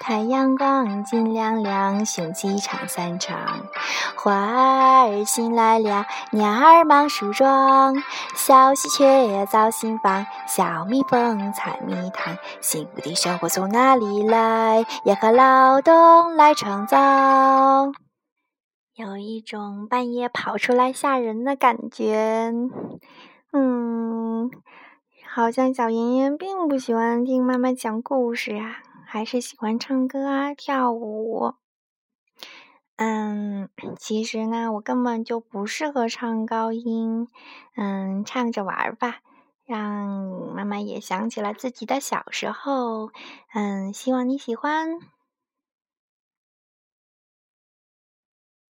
太阳光金亮亮，雄鸡唱三唱。花儿醒来了，鸟儿忙梳妆。小喜鹊造新房，小蜜蜂采蜜糖。幸福的生活从哪里来？要靠劳动来创造。有一种半夜跑出来吓人的感觉。嗯，好像小妍妍并不喜欢听妈妈讲故事啊，还是喜欢唱歌啊、跳舞。嗯，其实呢，我根本就不适合唱高音。嗯，唱着玩吧，让妈妈也想起了自己的小时候。嗯，希望你喜欢。